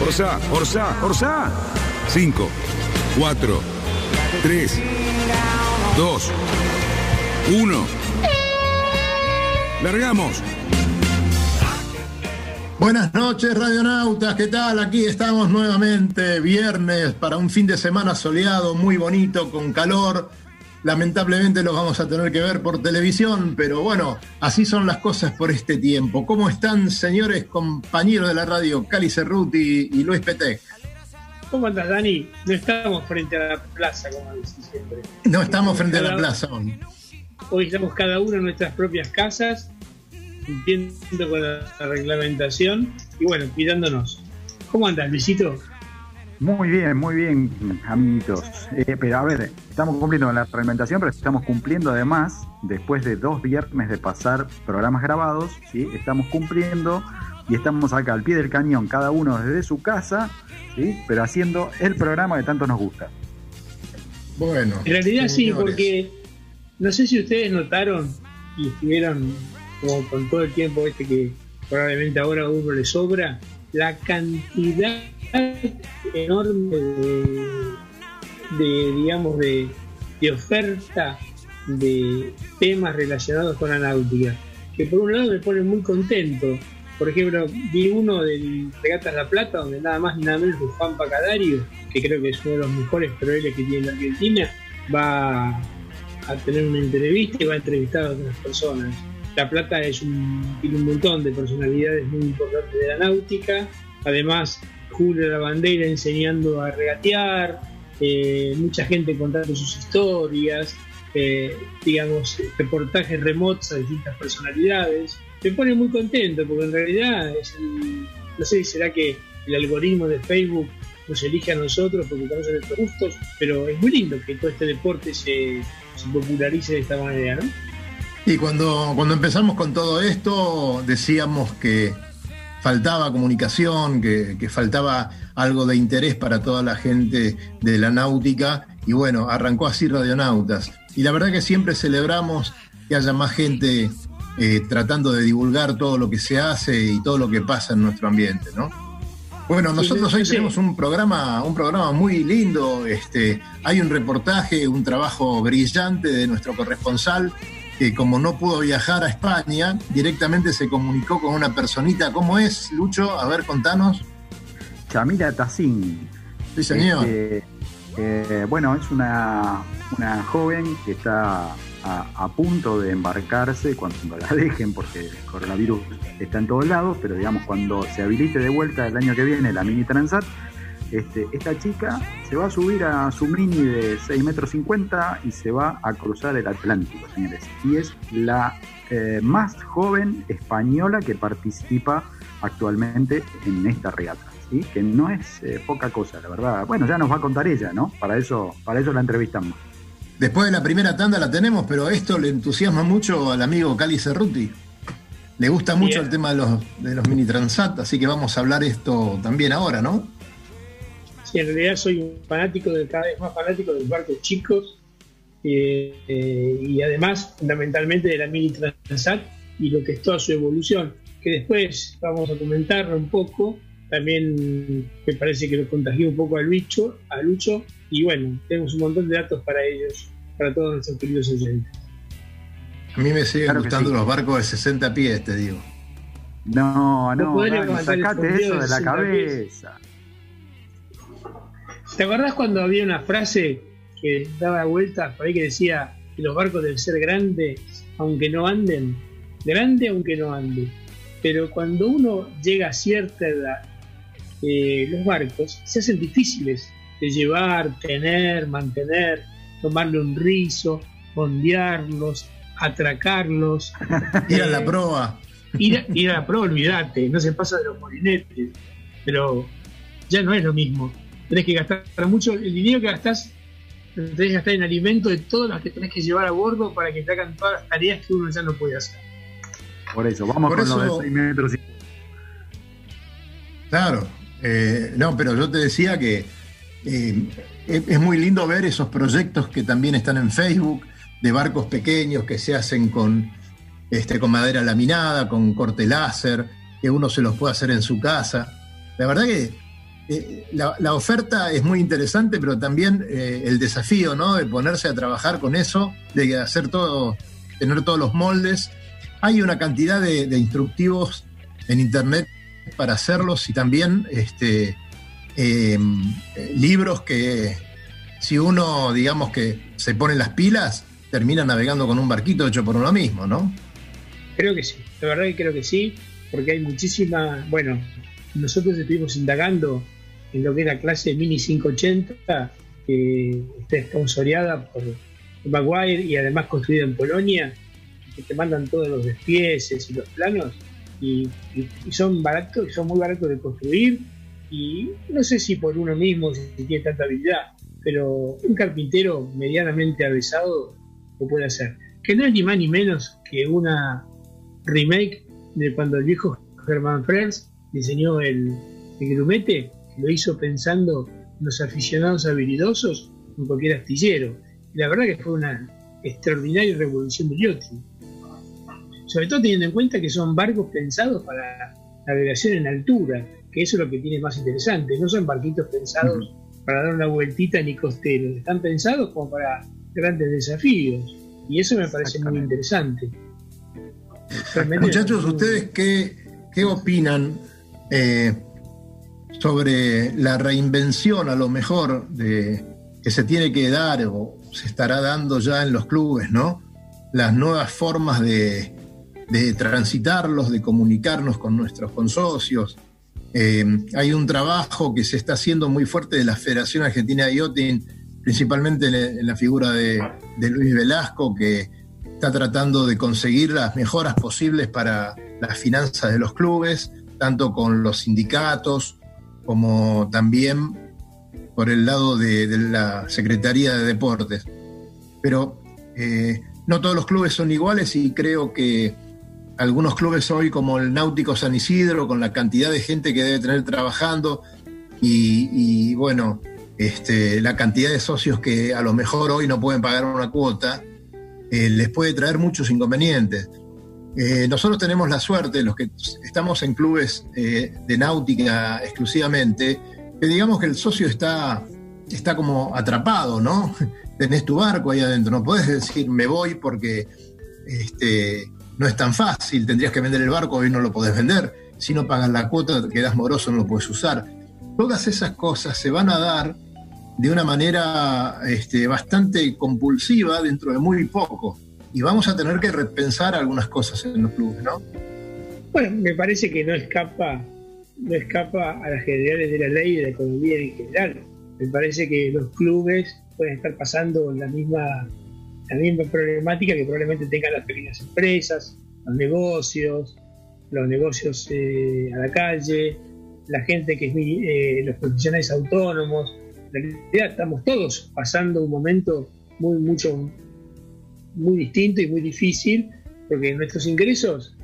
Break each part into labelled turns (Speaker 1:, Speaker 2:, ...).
Speaker 1: Orsa, Orsa, Orsa. 5, 4, 3, 2, 1. Largamos.
Speaker 2: Buenas noches, radionautas. ¿Qué tal? Aquí estamos nuevamente, viernes, para un fin de semana soleado, muy bonito, con calor. Lamentablemente lo vamos a tener que ver por televisión, pero bueno, así son las cosas por este tiempo. ¿Cómo están, señores compañeros de la radio, Cali Cerruti y Luis Petec?
Speaker 3: ¿Cómo andas, Dani? No estamos frente a la plaza, como decís siempre.
Speaker 2: No estamos frente a la plaza hoy.
Speaker 3: Hoy estamos cada uno en nuestras propias casas, cumpliendo con la reglamentación y bueno, cuidándonos. ¿Cómo andas, Luisito?
Speaker 4: Muy bien, muy bien, amiguitos. Eh, pero a ver, estamos cumpliendo con la reglamentación, pero estamos cumpliendo además, después de dos viernes de pasar programas grabados, ¿sí? estamos cumpliendo y estamos acá al pie del cañón, cada uno desde su casa, ¿sí? pero haciendo el programa que tanto nos gusta.
Speaker 2: Bueno.
Speaker 3: En realidad sí,
Speaker 2: señores.
Speaker 3: porque no sé si ustedes notaron y estuvieron como con todo el tiempo este que probablemente ahora a uno le sobra, la cantidad enorme de, digamos, de, de oferta de temas relacionados con la náutica, que por un lado me pone muy contento. Por ejemplo, vi uno del Regatas La Plata, donde nada más ni nada menos que Juan Pacadario, que creo que es uno de los mejores proveedores que tiene la Argentina, va a tener una entrevista y va a entrevistar a otras personas. La Plata es un, tiene un montón de personalidades muy importantes de la náutica. Además, Julio La Bandera enseñando a regatear, eh, mucha gente contando sus historias, eh, digamos, reportajes remotos a distintas personalidades. Me pone muy contento porque en realidad es el- no sé será que el algoritmo de Facebook nos elige a nosotros porque conocen nuestros gustos, pero es muy lindo que todo este deporte se, se popularice de esta manera, ¿no?
Speaker 2: Y cuando, cuando empezamos con todo esto, decíamos que faltaba comunicación, que, que faltaba algo de interés para toda la gente de la náutica. Y bueno, arrancó así Radionautas. Y la verdad que siempre celebramos que haya más gente eh, tratando de divulgar todo lo que se hace y todo lo que pasa en nuestro ambiente, ¿no? Bueno, nosotros hoy tenemos un programa, un programa muy lindo. Este, hay un reportaje, un trabajo brillante de nuestro corresponsal que como no pudo viajar a España, directamente se comunicó con una personita. ¿Cómo es, Lucho? A ver, contanos.
Speaker 4: Chamila Tacín.
Speaker 2: Sí, señor.
Speaker 4: Este, eh, bueno, es una, una joven que está a, a punto de embarcarse cuando la dejen, porque el coronavirus está en todos lados, pero digamos, cuando se habilite de vuelta el año que viene la mini Transat, este, esta chica se va a subir a su mini de 6 metros 50 y se va a cruzar el Atlántico, señores. Y es la eh, más joven española que participa actualmente en esta regata. ¿sí? Que no es eh, poca cosa, la verdad. Bueno, ya nos va a contar ella, ¿no? Para eso, para eso la entrevistamos.
Speaker 2: Después de la primera tanda la tenemos, pero esto le entusiasma mucho al amigo Cali Cerruti. Le gusta mucho
Speaker 3: Bien.
Speaker 2: el tema de los, de los mini transat, así que vamos a hablar esto también ahora, ¿no?
Speaker 3: En realidad soy un fanático, de, cada vez más fanático de los barcos chicos eh, eh, y además fundamentalmente de la mini Transat y lo que es toda su evolución, que después vamos a comentarlo un poco. También me parece que lo contagió un poco a Lucho, a Lucho y bueno, tenemos un montón de datos para ellos, para todos nuestros queridos oyentes.
Speaker 2: A mí me siguen
Speaker 4: Claro
Speaker 2: gustando
Speaker 4: sí.
Speaker 2: los barcos de 60 pies, te digo.
Speaker 4: No,
Speaker 3: No
Speaker 4: no,
Speaker 3: el
Speaker 4: sacate eso
Speaker 3: de
Speaker 4: la
Speaker 3: 60 pies. ¿Te acordás cuando había una frase que daba vueltas por ahí que decía que los barcos deben ser grandes, aunque no anden, grande aunque no ande. Pero cuando uno llega a cierta edad, eh, los barcos se hacen difíciles de llevar, tener, mantener, tomarle un rizo, ondearlos, atracarlos.
Speaker 2: Ir a la proa.
Speaker 3: Ir a, ir a la proa, olvídate, no se pasa de los molinetes. Pero ya no es lo mismo. Tenés que gastar mucho, el dinero que gastás, tenés que gastar en alimento de todas las que tenés que llevar a bordo para que te hagan todas las tareas que uno ya no puede hacer.
Speaker 4: Por eso, vamos
Speaker 2: Por
Speaker 4: con
Speaker 2: eso-
Speaker 4: los de 6 metros. y-
Speaker 2: Claro, eh, no, pero yo te decía que eh, es, es muy lindo ver esos proyectos que también están en Facebook, de barcos pequeños que se hacen con, este, con madera laminada, con corte láser, que uno se los puede hacer en su casa. La verdad que eh, la, oferta es muy interesante, pero también eh, el desafío, ¿no? De ponerse a trabajar con eso, de hacer todo, tener todos los moldes. Hay una cantidad de, instructivos en internet para hacerlos y también este, eh, libros que si uno, digamos que se pone las pilas, termina navegando con un barquito hecho por uno mismo, ¿no?
Speaker 3: Creo que sí, la verdad que creo que sí, porque hay muchísima, bueno, nosotros estuvimos indagando en lo que es la clase Mini 580, que está sponsoreada por Maguire y además construida en Polonia, que te mandan todos los despieces y los planos, y, son baratos, son muy baratos de construir, y no sé si por uno mismo, si tiene tanta habilidad, pero un carpintero medianamente avesado lo puede hacer. Que no es ni más ni menos que una remake de cuando el viejo Germán Frers diseñó el grumete, lo hizo pensando en los aficionados habilidosos en cualquier astillero. Y la verdad que fue una extraordinaria revolución del yachting. Sobre todo teniendo en cuenta que son barcos pensados para navegación en altura, que eso es lo que tiene más interesante. No son barquitos pensados para dar una vueltita ni costeros, están pensados como para grandes desafíos. Y eso me parece muy interesante. Realmente-
Speaker 2: Muchachos, ¿ustedes qué, qué opinan eh, sobre la reinvención a lo mejor de, que se tiene que dar o se estará dando ya en los clubes, ¿no? Las nuevas formas de, de transitarlos, de comunicarnos con nuestros consocios. Eh, hay un trabajo que se está haciendo muy fuerte de la Federación Argentina de Yachting, principalmente en, en la figura de, de Luis Velasco, que está tratando de conseguir las mejoras posibles para las finanzas de los clubes, tanto con los sindicatos como también por el lado de, la Secretaría de Deportes. Pero eh, no todos los clubes son iguales y creo que algunos clubes hoy, como el Náutico San Isidro, con la cantidad de gente que debe tener trabajando y, y, bueno, este, la cantidad de socios que a lo mejor hoy no pueden pagar una cuota, eh, les puede traer muchos inconvenientes. Eh, nosotros tenemos la suerte, los que estamos en clubes eh, de náutica exclusivamente, que digamos que el socio está, está como atrapado, ¿no? Tenés tu barco ahí adentro, no podés decir me voy porque este, no es tan fácil, tendrías que vender el barco, hoy no lo podés vender, si no pagas la cuota, te quedás moroso, no lo puedes usar. Todas esas cosas se van a dar de una manera este, bastante compulsiva dentro de muy poco. Y vamos a tener que repensar algunas cosas en los clubes, ¿no?
Speaker 3: Bueno, me parece que no escapa, no escapa a las generales de la ley y de la economía en general. Me parece que los clubes pueden estar pasando la misma, la misma problemática que probablemente tengan las pequeñas empresas, los negocios, los negocios eh, a la calle, la gente que es eh, los profesionales autónomos. En realidad estamos todos pasando un momento muy, mucho, muy distinto y muy difícil, porque nuestros ingresos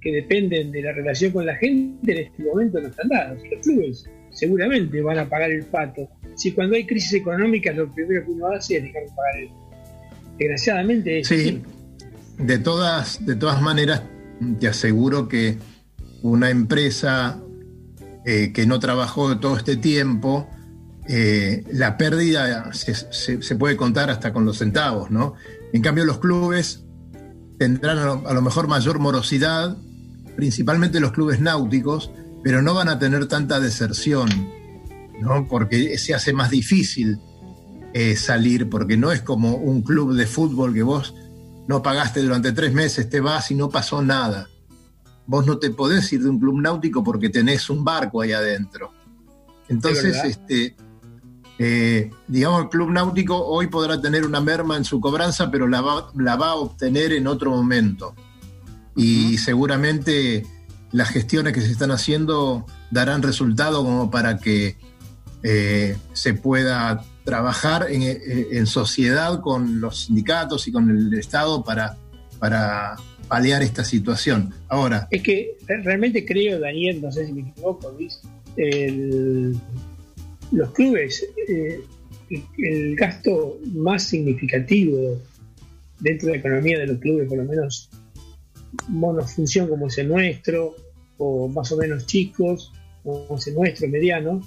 Speaker 3: que dependen de la relación con la gente en este momento no están dados. Los clubes seguramente van a pagar el pato. Si cuando hay crisis económica lo primero que uno hace es dejar de pagar el Desgraciadamente es
Speaker 2: Sí,
Speaker 3: así.
Speaker 2: de todas, de todas maneras, te aseguro que una empresa eh, que no trabajó todo este tiempo, eh, la pérdida se, se- se puede contar hasta con los centavos, ¿no? En cambio, los clubes tendrán a lo, a lo mejor mayor morosidad, principalmente los clubes náuticos, pero no van a tener tanta deserción, ¿no? Porque se hace más difícil eh, salir, porque no es como un club de fútbol que vos no pagaste durante tres meses, te vas y no pasó nada. Vos no te podés ir de un club náutico porque tenés un barco ahí adentro. Entonces, este, eh, digamos, el club náutico hoy podrá tener una merma en su cobranza, pero la va, la va a obtener en otro momento. Y seguramente las gestiones que se están haciendo darán resultado como para que eh, se pueda trabajar en, sociedad con los sindicatos y con el Estado para, para paliar esta situación. Ahora.
Speaker 3: Es que realmente creo, Daniel, no sé si me equivoco, Luis, los clubes, eh, el, gasto más significativo dentro de la economía de los clubes, por lo menos monofunción como es el nuestro, o más o menos chicos, como es el nuestro, mediano,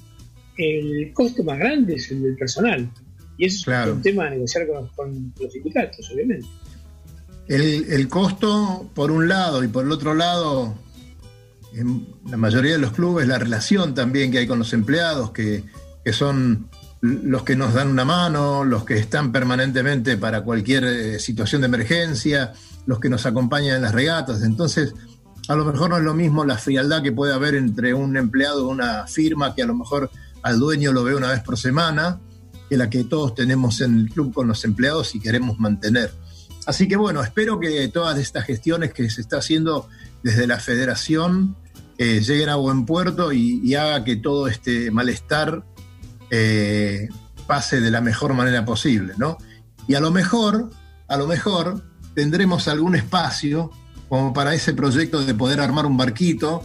Speaker 3: el costo más grande es el del personal. Y eso es un tema a negociar con, los sindicatos, obviamente.
Speaker 2: El, el, costo, por un lado, y por el otro lado, en la mayoría de los clubes, la relación también que hay con los empleados, que, que son los que nos dan una mano, los que están permanentemente para cualquier eh, situación de emergencia, los que nos acompañan en las regatas. Entonces, a lo mejor no es lo mismo la frialdad que puede haber entre un empleado de una firma que a lo mejor al dueño lo ve una vez por semana, que la que todos tenemos en el club con los empleados y queremos mantener. Así que bueno, espero que todas estas gestiones que se está haciendo desde la federación eh, lleguen a buen puerto y, haga que todo este malestar eh, pase de la mejor manera posible, ¿no? Y a lo mejor, a lo mejor tendremos algún espacio como para ese proyecto de poder armar un barquito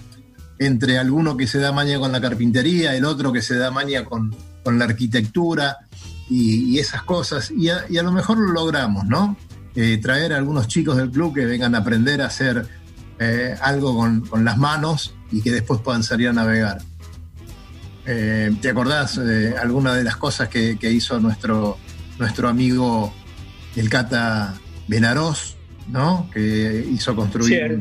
Speaker 2: entre alguno que se da maña con la carpintería, el otro que se da maña con, la arquitectura y, esas cosas. Y a, lo mejor lo logramos, ¿no? Eh, traer a algunos chicos del club que vengan a aprender a hacer eh, algo con, las manos y que después puedan salir a navegar. Eh, ¿Te acordás de alguna de las cosas que, hizo nuestro, nuestro amigo el Cata Benarós, ¿no? Que hizo construir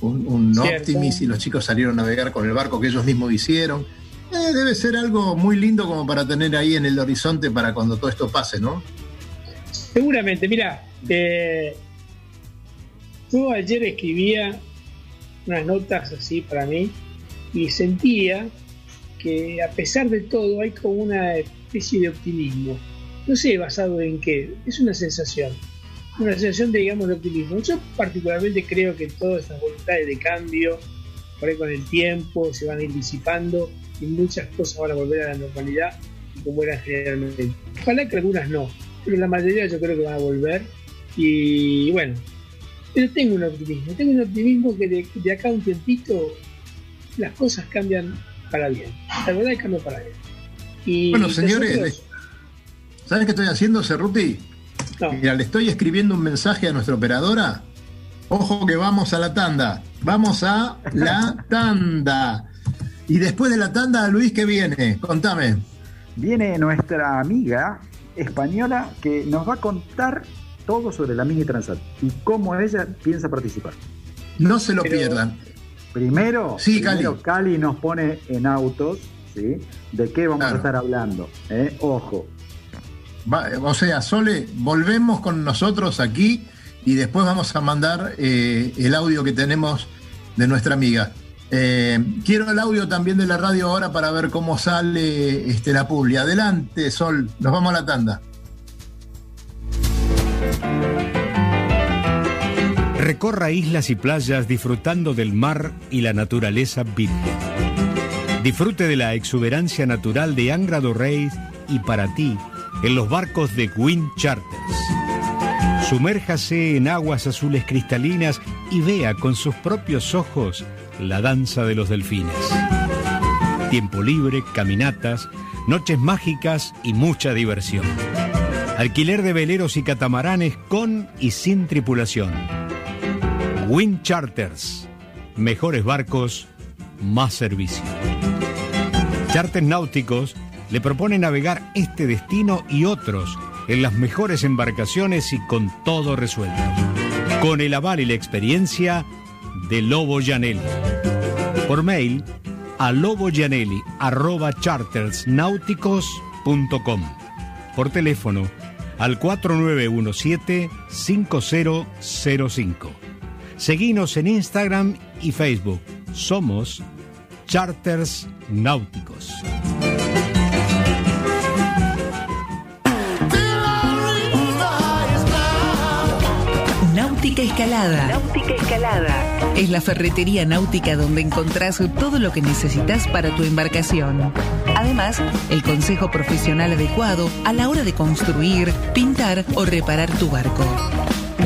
Speaker 2: un, Optimis y los chicos salieron a navegar con el barco que ellos mismos hicieron. Eh, debe ser algo muy lindo como para tener ahí en el horizonte para cuando todo esto pase, ¿no?
Speaker 3: Seguramente, mira, eh, yo ayer escribía unas notas así para mí y sentía que a pesar de todo hay como una especie de optimismo. No sé basado en qué, es una sensación una sensación de, digamos, de optimismo. Yo particularmente creo que todas estas voluntades de cambio, por ahí con el tiempo, se van a ir disipando y muchas cosas van a volver a la normalidad como eran generalmente. Ojalá que algunas no, pero la mayoría yo creo que van a volver. Y bueno, pero tengo un optimismo, tengo un optimismo que de, acá a un tiempito las cosas cambian para bien. La verdad es que cambian para bien.
Speaker 2: Y bueno, señores, ¿sabes qué estoy haciendo, Cerruti? Mira, le estoy escribiendo un mensaje a nuestra operadora. Ojo que vamos a la tanda. Vamos a la tanda. Y después de la tanda, Luis, ¿qué viene? Contame.
Speaker 4: Viene nuestra amiga española que nos va a contar todo sobre la mini transat y cómo ella piensa participar.
Speaker 2: No se lo pierdan.
Speaker 4: Primero, sí, Cali. nos pone en autos, ¿sí? ¿De qué vamos a estar hablando? ¿Eh? Ojo,
Speaker 2: o sea, Sole, volvemos con nosotros aquí y después vamos a mandar eh, el audio que tenemos de nuestra amiga. Eh, quiero el audio también de la radio ahora para ver cómo sale este, la publi. Adelante, Sol, nos vamos a la tanda.
Speaker 5: Recorra islas y playas disfrutando del mar y la naturaleza virgen. Disfrute de la exuberancia natural de Angra do Reis y para ti, en los barcos de Wind Charters. Sumérjase en aguas azules cristalinas y vea con sus propios ojos la danza de los delfines. Tiempo libre, caminatas, noches mágicas y mucha diversión. Alquiler de veleros y catamaranes con y sin tripulación. Wind Charters. Mejores barcos, más servicio. Charters náuticos le propone navegar este destino y otros en las mejores embarcaciones y con todo resuelto. Con el aval y la experiencia de Lobo Janelli. Por mail a loboyanelli.chartersnáuticos.com por teléfono al 4917-5005. Seguinos en Instagram y Facebook. Somos Charters Náuticos.
Speaker 6: Náutica Escalada.
Speaker 7: Náutica Escalada.
Speaker 6: Es la ferretería náutica donde encontrás todo lo que necesitas para tu embarcación. Además, el consejo profesional adecuado a la hora de construir, pintar o reparar tu barco.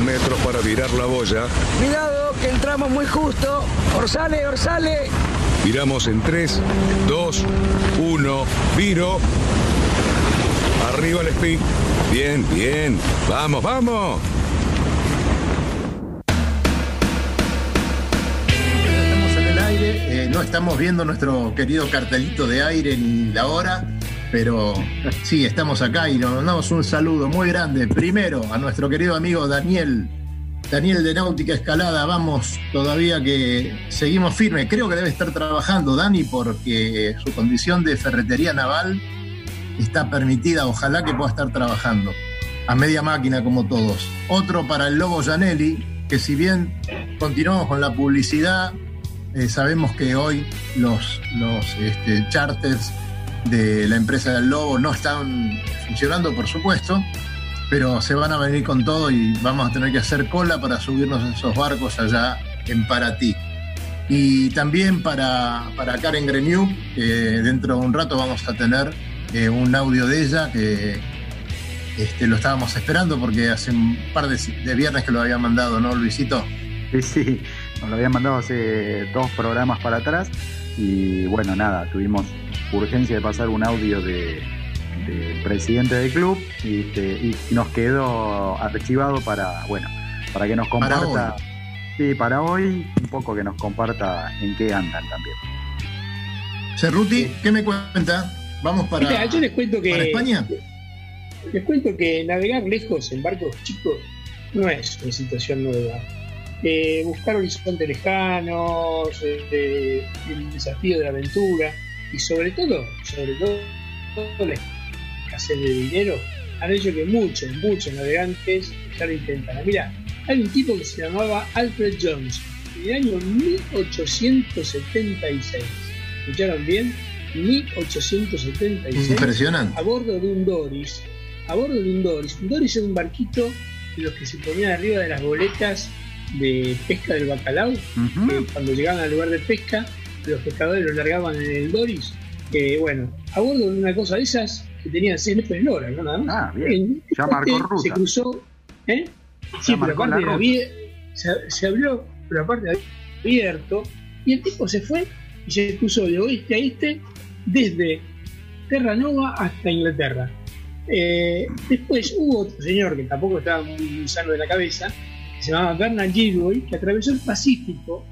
Speaker 1: Metros para virar la boya.
Speaker 8: Cuidado, que entramos muy justo. Orsale, orsale.
Speaker 1: Viramos en 3, 2, 1, viro. Arriba el speed. Bien, bien. Vamos, vamos.
Speaker 2: Estamos en el aire, eh, no estamos viendo nuestro querido cartelito de aire ni la hora, pero sí, estamos acá y nos mandamos un saludo muy grande. Primero a nuestro querido amigo Daniel, Daniel de Náutica Escalada. Vamos, todavía que seguimos firmes. Creo que debe estar trabajando Dani porque su condición de ferretería naval está permitida. Ojalá que pueda estar trabajando a media máquina como todos. Otro para el Lobo Janelli, que si bien continuamos con la publicidad, eh, sabemos que hoy los, los este, charters de la empresa del Lobo no están funcionando, por supuesto, pero se van a venir con todo y vamos a tener que hacer cola para subirnos a esos barcos allá en Paratí. Y también para, para Karen Greniu, que dentro de un rato vamos a tener eh, un audio de ella que este, lo estábamos esperando porque hace un par de, de viernes que lo había mandado, ¿no, Luisito?
Speaker 4: Sí, sí, nos lo habían mandado hace dos programas para atrás y bueno, nada, tuvimos urgencia de pasar un audio de, del presidente del club y, este, y nos quedó archivado para, bueno, para que nos comparta,
Speaker 2: Para
Speaker 4: sí, para hoy, un poco que nos comparta en qué andan también.
Speaker 2: Cerruti, ¿qué me cuenta? Vamos para,
Speaker 3: Mira, yo les cuento que
Speaker 2: para España.
Speaker 3: Les cuento que navegar lejos en barcos chicos no es una situación nueva. Eh, buscar horizontes lejanos, eh, el desafío de la aventura y sobre todo, sobre todo, la escasez de dinero han hecho que muchos, muchos navegantes ya lo intentan. Mira, hay un tipo que se llamaba Alfred Jones en el año 1876. ¿Escucharon bien? 1876
Speaker 2: Impresionante.
Speaker 3: a bordo de un Doris. A bordo de un Doris. Un Doris era un barquito de los que se ponían arriba de las boletas de pesca del bacalao. Que cuando llegaban al lugar de pesca, los pescadores los largaban en el Doris. Que bueno, a bordo de una cosa de esas que tenían 100 metros en hora, ¿no? Nada más.
Speaker 4: Ah, bien. Ya marcó ruta.
Speaker 3: Se cruzó. ¿eh? Sí, pero aparte
Speaker 4: la
Speaker 3: abie- se, se abrió, pero aparte abierto. Y el tipo se fue y se cruzó de oeste a este desde Terranova hasta Inglaterra. Eh, después hubo otro señor que tampoco estaba muy, muy sano de la cabeza, que se llamaba Bernard Gilroy, que atravesó el Pacífico,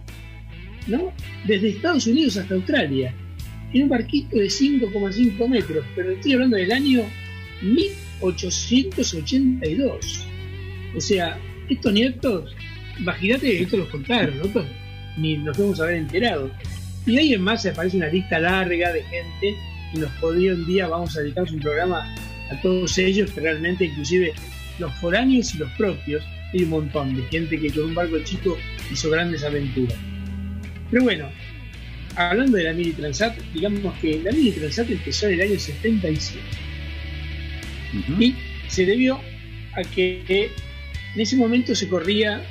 Speaker 3: Desde Estados Unidos hasta Australia, en un barquito de 5,5 metros, pero estoy hablando del año 1882. O sea, estos nietos, imagínate que esto los contaron, nosotros ni nos podemos haber enterado. Y ahí en más aparece una lista larga de gente y nos podría un día vamos a dedicarnos un programa a todos ellos, que realmente inclusive los foráneos y los propios, hay un montón de gente que con un barco chico hizo grandes aventuras. Pero bueno, hablando de la Mini Transat, digamos que la Mini Transat empezó en el año 77
Speaker 4: Ujú.
Speaker 3: y se debió a que en ese momento se corría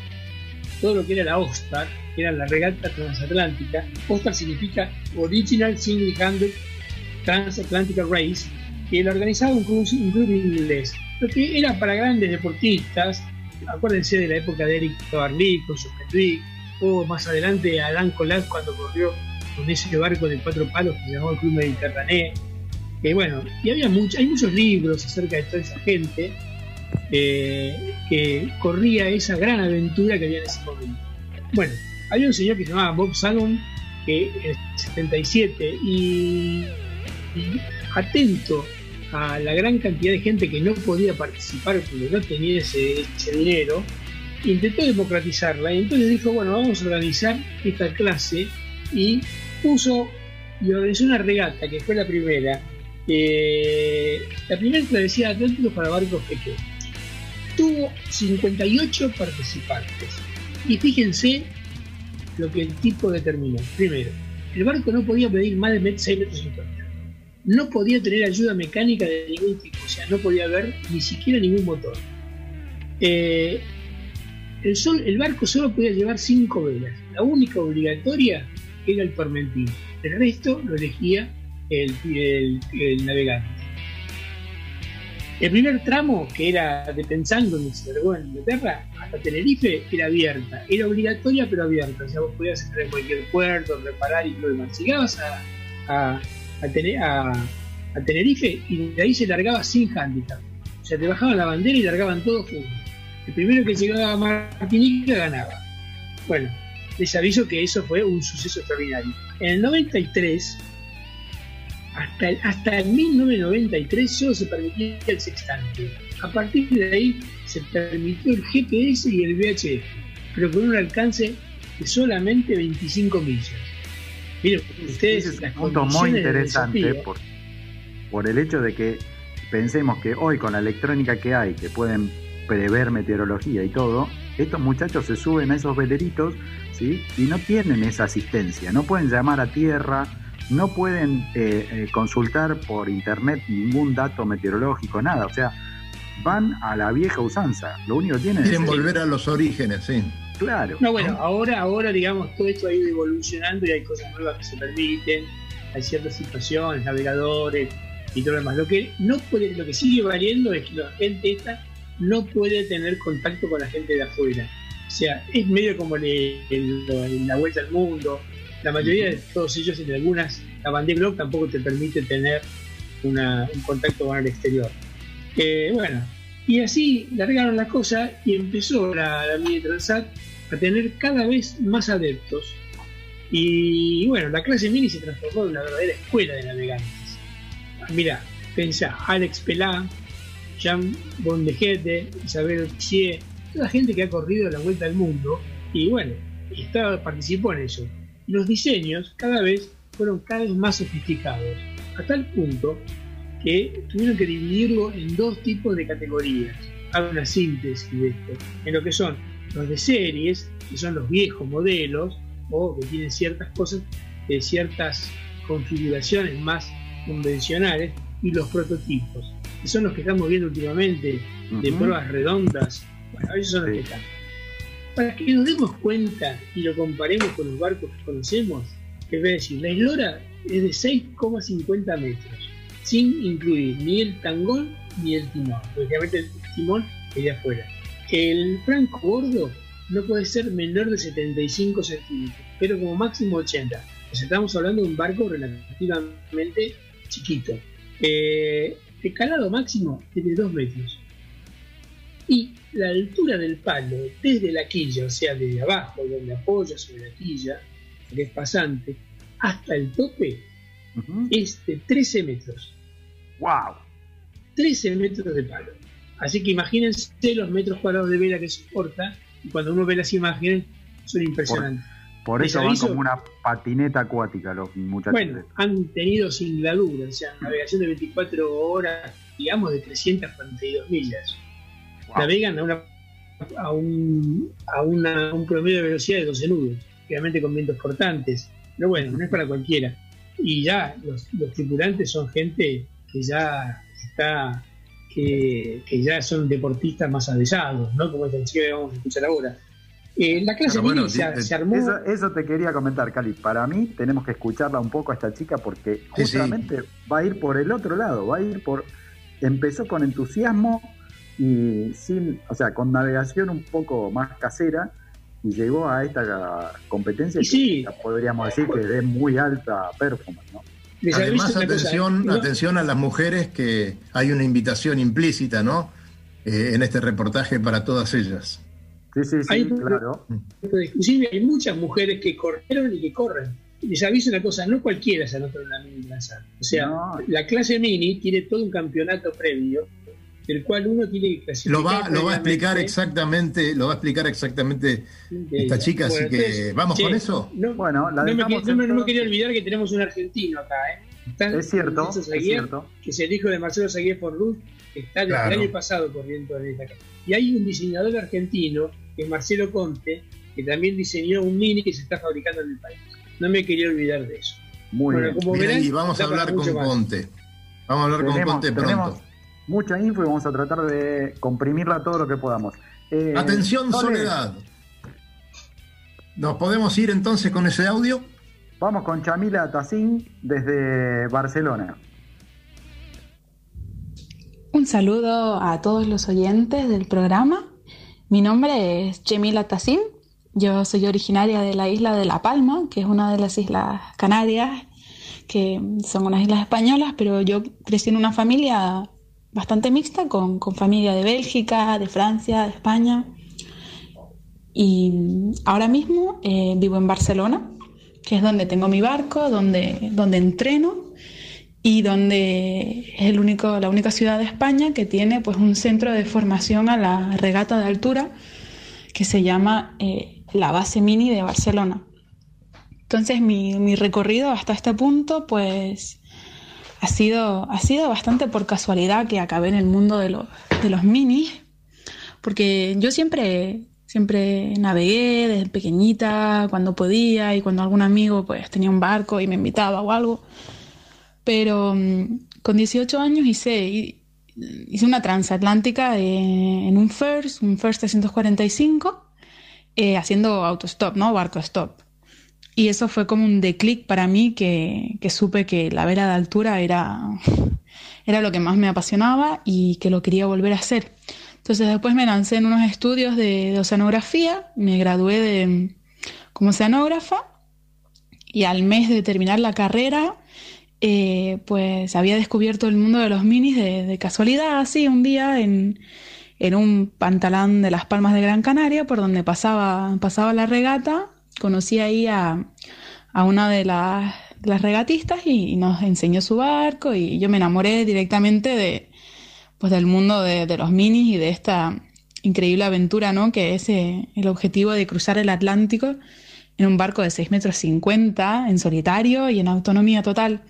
Speaker 3: todo lo que era la OSTAR, que era la regata transatlántica. OSTAR significa Original Single Handed Transatlantic Race, que la organizaba un club, un club inglés, lo que era para grandes deportistas. Acuérdense de la época de Eric Tabarly con su Hendrick, o más adelante Alain Colas cuando corrió con ese barco de cuatro palos que se llamó el Club Mediterráneo. Que bueno, y había hay muchos libros acerca de toda esa gente, eh, que corría esa gran aventura que había en ese momento. Bueno, había un señor que se llamaba Bob Salmon, que en el 77, y, y atento a la gran cantidad de gente que no podía participar porque no tenía ese, ese dinero, intentó democratizarla y entonces dijo, bueno, vamos a organizar esta clase y puso y organizó una regata que fue la primera, la primera travesía Atlántico para barcos pequeños. Tuvo 58 participantes y fíjense lo que el tipo determinó. Primero, el barco no podía medir más de 6 metros 50. No podía tener ayuda mecánica de ningún tipo, o sea, no podía haber ni siquiera ningún motor. Eh, el, barco solo podía llevar 5 velas. La única obligatoria era el tormentín. El resto lo elegía el, navegante. El primer tramo, que era de Pensando, en Inglaterra, hasta Tenerife, era abierta. Era obligatoria, pero abierta. O sea, vos podías entrar en cualquier puerto, reparar y todo demás. Llegabas a, a, a, a Tenerife y de ahí se largaba sin handicap. O sea, te bajaban la bandera y largaban todos juntos. El primero que llegaba a Martinica ganaba. Bueno, les aviso que eso fue un suceso extraordinario. En el 93, hasta el, hasta el 1993, solo se permitía el sextante. A partir de ahí se permitió el GPS y el VHF, pero con un alcance de solamente 25 millas. Miren, ustedes.
Speaker 4: Ese es un punto muy interesante por, por el hecho de que pensemos que hoy con la electrónica que hay, que pueden prever meteorología y todo, estos muchachos se suben a esos veleritos ¿sí? y no tienen esa asistencia, no pueden llamar a tierra, no pueden eh, eh, consultar por internet ningún dato meteorológico, nada, o sea, van a la vieja usanza, lo único que tienen
Speaker 2: Quieren
Speaker 4: es...
Speaker 2: volver a los orígenes, sí.
Speaker 4: Claro.
Speaker 3: No, bueno, ahora, ahora digamos, todo esto ha ido evolucionando y hay cosas nuevas que se permiten, hay ciertas situaciones, navegadores y todo lo demás. Lo que no puede, lo que sigue valiendo es que la gente esta no puede tener contacto con la gente de afuera. O sea, es medio como el, el, la vuelta al mundo. La mayoría de todos ellos, en algunas, la Bandé Blog tampoco te permite tener una, un contacto con el exterior. Eh, bueno, y así largaron la cosa y empezó la, la Mini Transat a tener cada vez más adeptos. Y bueno, la clase Mini se transformó en una verdadera escuela de navegantes. Mira, pensá, Alex Pelá, Jean Bondegete, Isabel Pissier, toda gente que ha corrido la vuelta al mundo y bueno, está, participó en eso. Los diseños cada vez fueron cada vez más sofisticados, a tal punto que tuvieron que dividirlo en dos tipos de categorías. Hago una síntesis de esto, en lo que son los de series, que son los viejos modelos, o que tienen ciertas cosas, ciertas configuraciones más convencionales, y los prototipos, que son los que estamos viendo últimamente, de
Speaker 4: Ujú.
Speaker 3: pruebas redondas. Bueno, esos son los que están. Para que nos demos cuenta y lo comparemos con los barcos que conocemos, que voy a decir, la eslora es de 6,50 metros, sin incluir ni el tangón ni el timón, obviamente el timón queda afuera. El franco bordo no puede ser menor de 75 centímetros, pero como máximo 80. Pues estamos hablando de un barco relativamente chiquito. Eh, el calado máximo es de 2 metros. Y la altura del palo desde la quilla, o sea, desde abajo, donde apoya sobre la quilla, que es pasante, hasta el tope, es de 13 metros.
Speaker 4: ¡Wow!
Speaker 3: 13 metros de palo. Así que imagínense los metros cuadrados de vela que soporta, y cuando uno ve las imágenes, son impresionantes.
Speaker 4: Por
Speaker 3: Les
Speaker 4: eso van como una patineta acuática los muchachos.
Speaker 3: Bueno, han tenido sin la duda, o sea, navegación de 24 horas, digamos, de 342 millas.
Speaker 4: Wow.
Speaker 3: Navegan a, una, a, un, a una- un promedio de velocidad de 12 nudos, obviamente con vientos cortantes, pero bueno, no es para cualquiera. Y ya los, los tripulantes son gente que ya está, que, que ya son deportistas más avesados, ¿no? Como esta chica que vamos a escuchar ahora. Eh, la clase
Speaker 2: Pero bueno,
Speaker 3: mini se, armó.
Speaker 4: Eso, eso te quería comentar, Cali. Para mí tenemos que escucharla un poco a esta chica porque
Speaker 2: Sí, sí.
Speaker 4: justamente va a ir por el otro lado, va a ir por... Empezó con entusiasmo y sin, o sea, con navegación un poco más casera y llegó a esta competencia que podríamos decir que es de muy alta performance, ¿no?
Speaker 2: Además,
Speaker 3: cosa,
Speaker 2: atención,
Speaker 3: no-
Speaker 2: atención a las mujeres que hay una invitación implícita, ¿no? eh, en este reportaje para todas ellas.
Speaker 4: Sí, sí, sí,
Speaker 3: Hay-
Speaker 4: claro.
Speaker 3: Inclusive hay muchas mujeres que corrieron y que corren. Les aviso una cosa, no cualquiera se anota en la mini lanzar. O sea,
Speaker 4: No.
Speaker 3: la clase mini tiene todo un campeonato previo, del cual uno tiene que clasificar.
Speaker 2: Lo va, lo va a explicar exactamente, lo va a explicar exactamente esta chica, así que vamos
Speaker 3: che,
Speaker 2: con eso.
Speaker 3: No,
Speaker 4: Bueno, la
Speaker 3: no me, no me- no me quería olvidar que tenemos un argentino acá, ¿eh? Está
Speaker 4: Es cierto, es cierto.
Speaker 3: que es el hijo de Marcelo Saguier Forluz, que está desde
Speaker 2: Claro.
Speaker 3: el año pasado corriendo en esta casa. Y hay un diseñador argentino, que es Marcelo Conte, que también diseñó un mini que se está fabricando en el país. No me quería olvidar de eso.
Speaker 4: Muy
Speaker 3: Bueno,
Speaker 4: bien.
Speaker 3: como
Speaker 2: Bien,
Speaker 3: verán,
Speaker 2: y vamos a hablar con
Speaker 3: más.
Speaker 2: Conte. Vamos a hablar con Conte
Speaker 4: tenemos
Speaker 2: pronto.
Speaker 4: mucha info y vamos a tratar de comprimirla todo lo que podamos. Eh,
Speaker 2: Atención,
Speaker 4: Sole,
Speaker 2: Soledad. ¿Nos podemos ir entonces con ese audio?
Speaker 4: Vamos con Chamila Tacín desde Barcelona.
Speaker 9: Un saludo a todos los oyentes del programa. Mi nombre es Chemila Tassin. Yo soy originaria de la isla de La Palma, que es una de las islas canarias, que son unas islas españolas, pero yo crecí en una familia bastante mixta, con, con familia de Bélgica, de Francia, de España. Y ahora mismo eh, vivo en Barcelona, que es donde tengo mi barco, donde, donde entreno y donde es el único, la única ciudad de España que tiene pues, un centro de formación a la regata de altura que se llama eh, la base mini de Barcelona. Entonces mi, mi recorrido hasta este punto pues ha sido, ha sido bastante por casualidad que acabé en el mundo de los, de los minis, porque yo siempre, siempre navegué desde pequeñita, cuando podía y cuando algún amigo pues tenía un barco y me invitaba o algo. Pero mm, con 18 años hice, hi- hice una transatlántica en un First, un First 345, eh, haciendo autostop, ¿no? Barco stop. Y eso fue como un declic para mí que, que supe que la vela de altura era, era lo que más me apasionaba y que lo quería volver a hacer. Entonces después me lancé en unos estudios de, de oceanografía, me gradué de, como oceanógrafa y al mes de terminar la carrera, eh, pues había descubierto el mundo de los minis de, casualidad, así, un día en, en un pantalón de las Palmas de Gran Canaria, por donde pasaba, pasaba la regata, conocí ahí a, a una de las, las regatistas y, y nos enseñó su barco y yo me enamoré directamente de, pues, del mundo de, de los minis y de esta increíble aventura, ¿no? Que es eh, el objetivo de cruzar el Atlántico en un barco de 6 metros 50, en solitario y en autonomía total.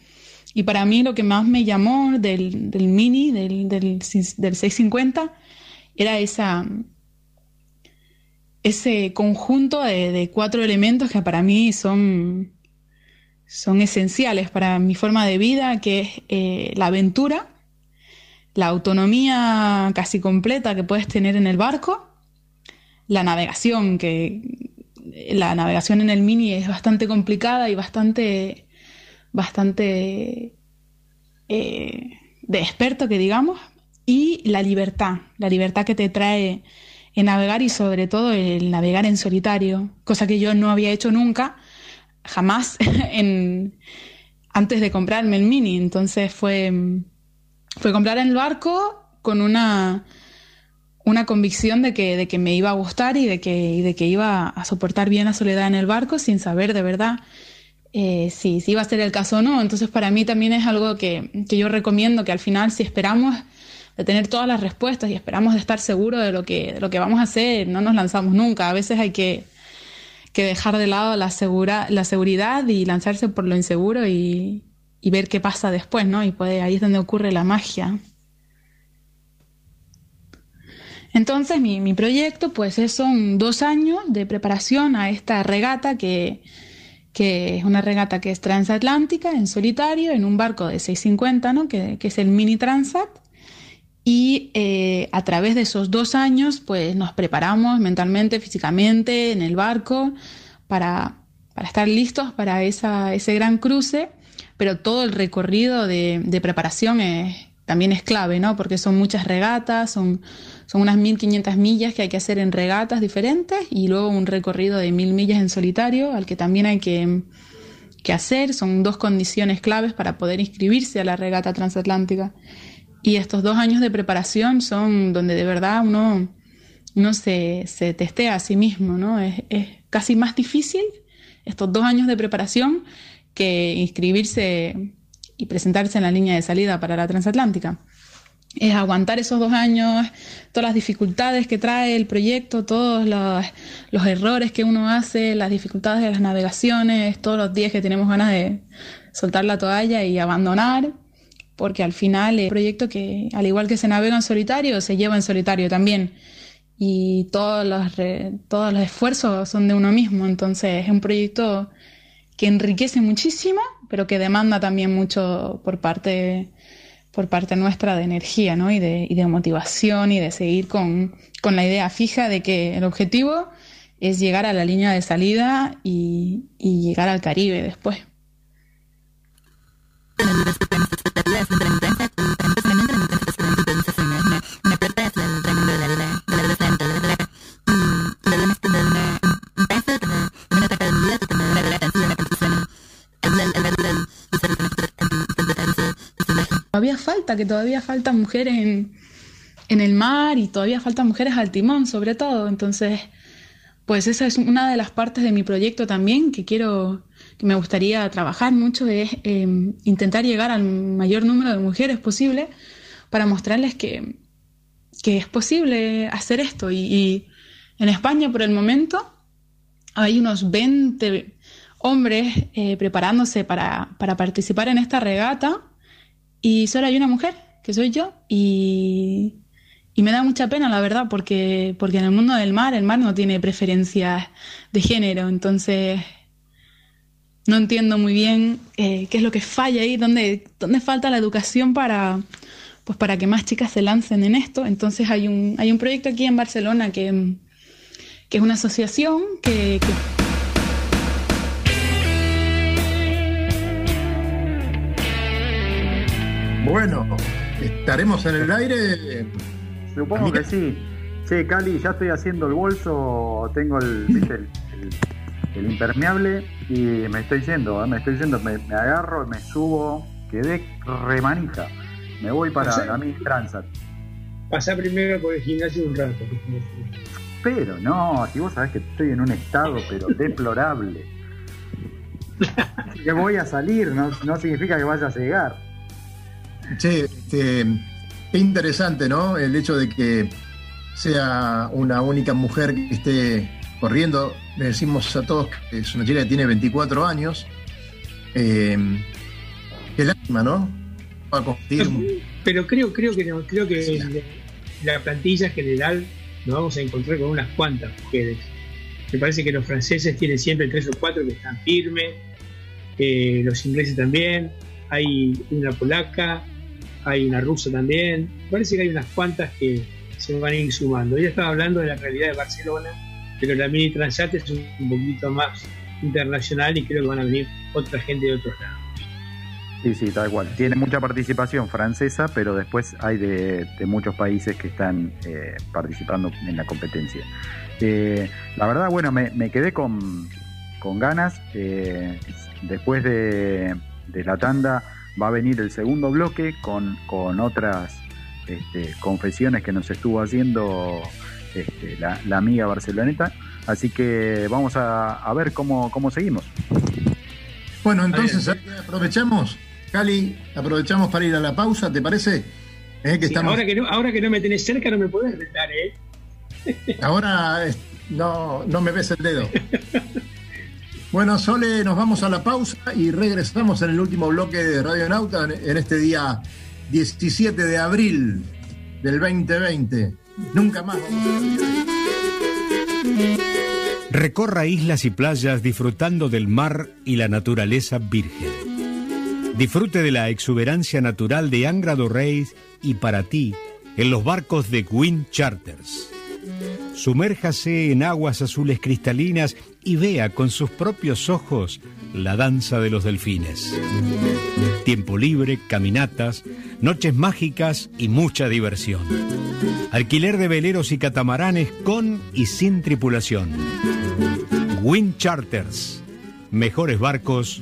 Speaker 9: Y para mí lo que más me llamó del, del mini, del, del, del 650, era esa, ese conjunto de, de cuatro elementos que para mí son, son esenciales para mi forma de vida, que es eh, la aventura, la autonomía casi completa que puedes tener en el barco, la navegación, que la navegación en el mini es bastante complicada y bastante, bastante eh, de experto, que digamos, y la libertad, la libertad que te trae en navegar y sobre todo el navegar en solitario, cosa que yo no había hecho nunca, jamás, antes de comprarme el mini. Entonces fue, fue comprar el barco con una, una convicción de que, de que me iba a gustar y de que, y de que iba a soportar bien la soledad en el barco sin saber de verdad eh, si, si iba a ser el caso o no. Entonces para mí también es algo que, que yo recomiendo que al final si esperamos de tener todas las respuestas y esperamos de estar seguros de lo que, lo que vamos a hacer, no nos lanzamos nunca. A veces hay que, que dejar de lado la, segura, la seguridad y lanzarse por lo inseguro y, y ver qué pasa después, ¿no? Y puede, ahí es donde ocurre la magia. Entonces mi, mi proyecto pues es, son dos años de preparación a esta regata que, que es una regata que es transatlántica en solitario en un barco de 650, ¿no? que, que es el Mini Transat. Y eh, a través de esos dos años, pues nos preparamos mentalmente, físicamente, en el barco, para, para estar listos para esa, ese gran cruce. Pero todo el recorrido de, de preparación también es clave, ¿no? Porque son muchas regatas, son, son unas 1500 millas que hay que hacer en regatas diferentes y luego un recorrido de 1000 millas en solitario, al que también hay que, que hacer. Son dos condiciones claves para poder inscribirse a la regata transatlántica. Y estos dos años de preparación son donde de verdad uno, uno se, se testea a sí mismo, ¿no? Es, es casi más difícil estos dos años de preparación que inscribirse y presentarse en la línea de salida para la transatlántica. Es aguantar esos dos años, todas las dificultades que trae el proyecto, todos los, errores que uno hace, las dificultades de las navegaciones, todos los días que tenemos ganas de soltar la toalla y abandonar, porque al final es un proyecto que, al igual que se navega en solitario, se lleva en solitario también. Y todos los, todos los esfuerzos son de uno mismo, entonces es un proyecto que enriquece muchísimo, pero que demanda también mucho por parte, por parte nuestra de energía, ¿no? Y de, y de motivación y de seguir con, con la idea fija de que el objetivo es llegar a la línea de salida y, y llegar al Caribe después. Que todavía faltan mujeres en, en el mar y todavía faltan mujeres al timón, sobre todo. Entonces, pues esa es una de las partes de mi proyecto también que quiero, que me gustaría trabajar mucho, es eh, intentar llegar al mayor número de mujeres posible para mostrarles que, que es posible hacer esto. Y, y en España, por el momento, hay unos 20 hombres eh, preparándose para, para participar en esta regata y solo hay una mujer, que soy yo, y, y me da mucha pena, la verdad, porque, porque en el mundo del mar, el mar no tiene preferencias de género, entonces no entiendo muy bien eh, qué es lo que falla ahí, dónde, dónde falta la educación para, pues para que más chicas se lancen en esto. Entonces hay un, hay un proyecto aquí en Barcelona que, que es una asociación que, que
Speaker 2: Bueno, ¿estaremos en el aire?
Speaker 4: Supongo que sí. Sí, Cali, ya estoy haciendo el bolso, tengo el, ¿viste? el, el- el impermeable y me estoy yendo, ¿eh? me estoy yendo, me, me agarro, me subo, quedé remanija. Me voy para
Speaker 3: ¿Sí?
Speaker 4: la Mini Transat.
Speaker 3: Pasá primero por el gimnasio un rato.
Speaker 4: Pero no, si vos sabés que estoy en un estado pero deplorable. que voy a salir, no, no significa que vaya a llegar.
Speaker 2: Che, este, qué interesante, ¿no? El hecho de que sea una única mujer que esté corriendo. Le decimos a todos que es una chica que tiene 24 años. Eh, qué lástima, ¿no? Va a competir.
Speaker 3: Pero creo, creo que no, creo que la plantilla general nos vamos a encontrar con unas cuantas mujeres. Me parece que los franceses tienen siempre tres o cuatro que están firmes, eh, los ingleses también, hay una polaca, hay una rusa también. Parece que hay unas cuantas que se van a ir sumando. Ya estaba hablando de la realidad de Barcelona, pero la mini Transat es un, poquito más internacional y creo que van a venir otra gente de otros lados.
Speaker 4: Sí, sí, tal cual. Tiene mucha participación francesa, pero después hay de, muchos países que están eh, participando en la competencia. Eh, la verdad, bueno, me, quedé con, con ganas. Eh, después de, de la tanda va a venir el segundo bloque con, con otras este, confesiones que nos estuvo haciendo este, la, la amiga barceloneta. Así que vamos a, a ver cómo, cómo seguimos.
Speaker 2: Bueno, entonces aprovechamos, Cali, aprovechamos para ir a la pausa, ¿te parece? Eh, que
Speaker 3: Sí,
Speaker 2: estamos,
Speaker 3: ahora, que no, ahora que no me tenés cerca no me podés retar, ¿eh?
Speaker 2: ahora no, no me ves el dedo. Bueno, Sole, nos vamos a la pausa y regresamos en el último bloque de Radio Nauta en, este día 17 de abril del 2020. Nunca más.
Speaker 5: Recorra islas y playas disfrutando del mar y la naturaleza virgen. Disfrute de la exuberancia natural de Angra do Reis y para ti en los barcos de Queen Charters. Sumérjase en aguas azules cristalinas y vea con sus propios ojos la danza de los delfines. Tiempo libre, caminatas, noches mágicas y mucha diversión. Alquiler de veleros y catamaranes con y sin tripulación. Wind Charters. Mejores barcos,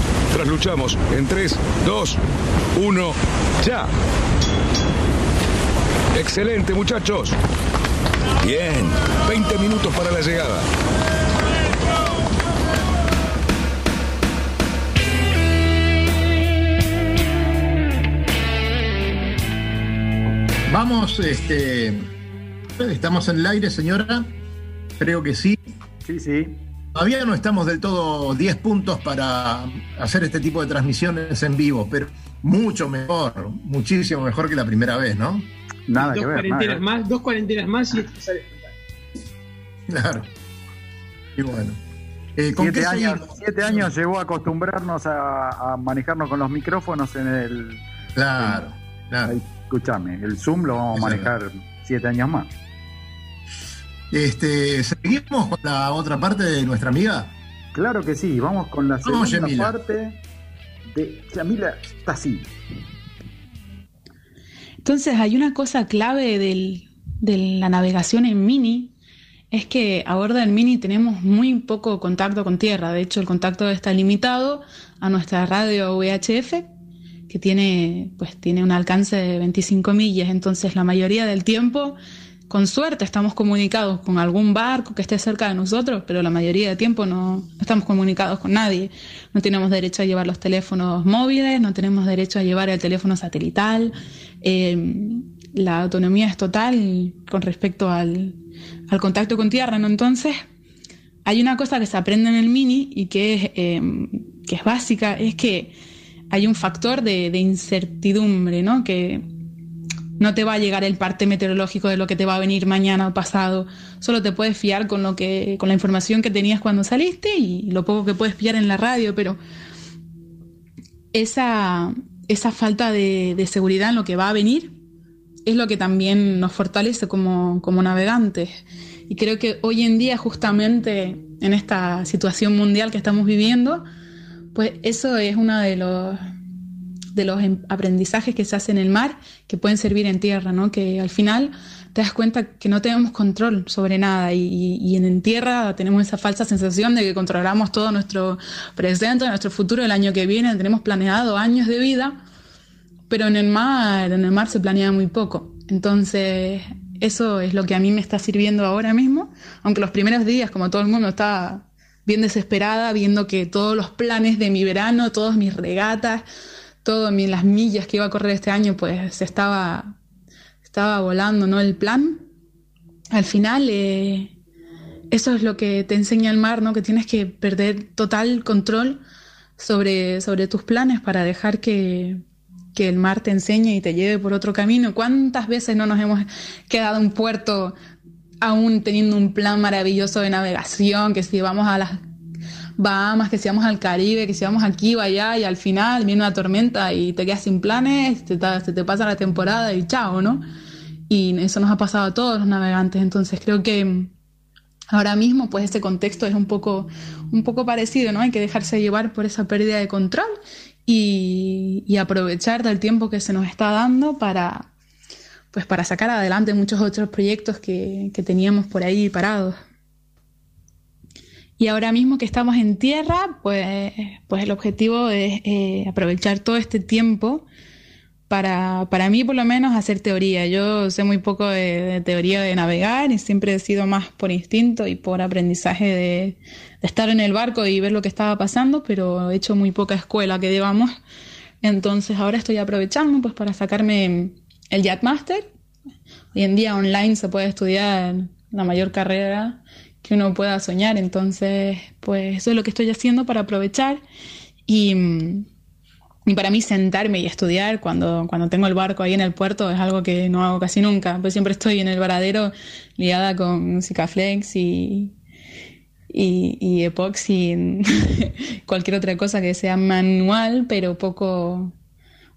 Speaker 1: Trasluchamos en 3, 2, 1, ya. Excelente, muchachos. Bien, 20 minutos para la llegada.
Speaker 2: Vamos, este. ¿Estamos en el aire, señora? Creo que sí.
Speaker 4: Sí, sí.
Speaker 2: Todavía no estamos del todo 10 puntos para hacer este tipo de transmisiones en vivo, pero mucho mejor, muchísimo mejor que la primera vez, ¿no?
Speaker 4: Nada
Speaker 3: dos
Speaker 4: que ver.
Speaker 3: cuarentenas
Speaker 4: nada.
Speaker 3: más, dos cuarentenas más y esto sale
Speaker 2: Claro. Y bueno. Eh, ¿Con
Speaker 4: Siete
Speaker 2: qué
Speaker 4: años, siete años llevó a acostumbrarnos a, a manejarnos con los micrófonos en el.
Speaker 2: Claro, claro.
Speaker 4: Escúchame, el Zoom lo vamos a manejar siete años más.
Speaker 2: Este, ¿Seguimos con la otra parte de nuestra amiga?
Speaker 4: Claro que sí, vamos con la
Speaker 2: Vamos,
Speaker 4: segunda
Speaker 2: Yamila.
Speaker 4: parte de Yamila Tassi.
Speaker 9: Entonces hay una cosa clave del- de la navegación en mini, es que a bordo del mini tenemos muy poco contacto con tierra, de hecho el contacto está limitado a nuestra radio VHF, que tiene, pues, tiene un alcance de 25 millas, entonces la mayoría del tiempo, con suerte, estamos comunicados con algún barco que esté cerca de nosotros, pero la mayoría del tiempo no, estamos comunicados con nadie. No tenemos derecho a llevar los teléfonos móviles, no tenemos derecho a llevar el teléfono satelital. Eh, la autonomía es total con respecto al, al contacto con tierra, ¿no? Entonces, hay una cosa que se aprende en el mini y que es, eh, que es básica, es que hay un factor de, de incertidumbre, ¿no? Que no te va a llegar el parte meteorológico de lo que te va a venir mañana o pasado. Solo te puedes fiar con lo que, con la información que tenías cuando saliste y lo poco que puedes pillar en la radio, pero esa, esa falta de, seguridad en lo que va a venir es lo que también nos fortalece como, como navegantes. Y creo que hoy en día, justamente en esta situación mundial que estamos viviendo, pues eso es uno de los, de los em- aprendizajes que se hacen en el mar que pueden servir en tierra, ¿no? Que al final te das cuenta que no tenemos control sobre nada y, y- en, tierra tenemos esa falsa sensación de que controlamos todo nuestro presente, nuestro futuro, el año que viene, tenemos planeado años de vida, pero en el mar, en el mar se planea muy poco. Entonces, eso es lo que a mí me está sirviendo ahora mismo, aunque los primeros días, como todo el mundo, estaba bien desesperada, viendo que todos los planes de mi verano, todas mis regatas, todas mi- las millas que iba a correr este año, pues estaba, estaba volando, ¿no? El plan. Al final, eh, eso es lo que te enseña el mar, ¿no? Que tienes que perder total control sobre, sobre tus planes para dejar que, que el mar te enseñe y te lleve por otro camino. ¿Cuántas veces no nos hemos quedado en puerto aún teniendo un plan maravilloso de navegación, que si vamos a las Bahamas, que si vamos al Caribe, que si vamos aquí o allá y al final viene una tormenta y te quedas sin planes, te, te pasa la temporada y chao, ¿no? Y eso nos ha pasado a todos los navegantes, entonces creo que ahora mismo pues este contexto es un poco, un poco parecido, ¿no? Hay que dejarse llevar por esa pérdida de control y, aprovechar del tiempo que se nos está dando para, pues para sacar adelante muchos otros proyectos que, teníamos por ahí parados. Y ahora mismo que estamos en tierra, pues, pues el objetivo es eh, aprovechar todo este tiempo para, para mí por lo menos hacer teoría. Yo sé muy poco de, teoría de navegar y siempre he sido más por instinto y por aprendizaje de, estar en el barco y ver lo que estaba pasando, pero he hecho muy poca escuela que digamos. Entonces ahora estoy aprovechando pues para sacarme el Master. Hoy en día online se puede estudiar la mayor carrera que uno pueda soñar, entonces pues eso es lo que estoy haciendo para aprovechar y y para mí sentarme y estudiar cuando, cuando tengo el barco ahí en el puerto es algo que no hago casi nunca. Pues siempre estoy en el varadero liada con música y, y, y epoxy, cualquier otra cosa que sea manual, pero poco,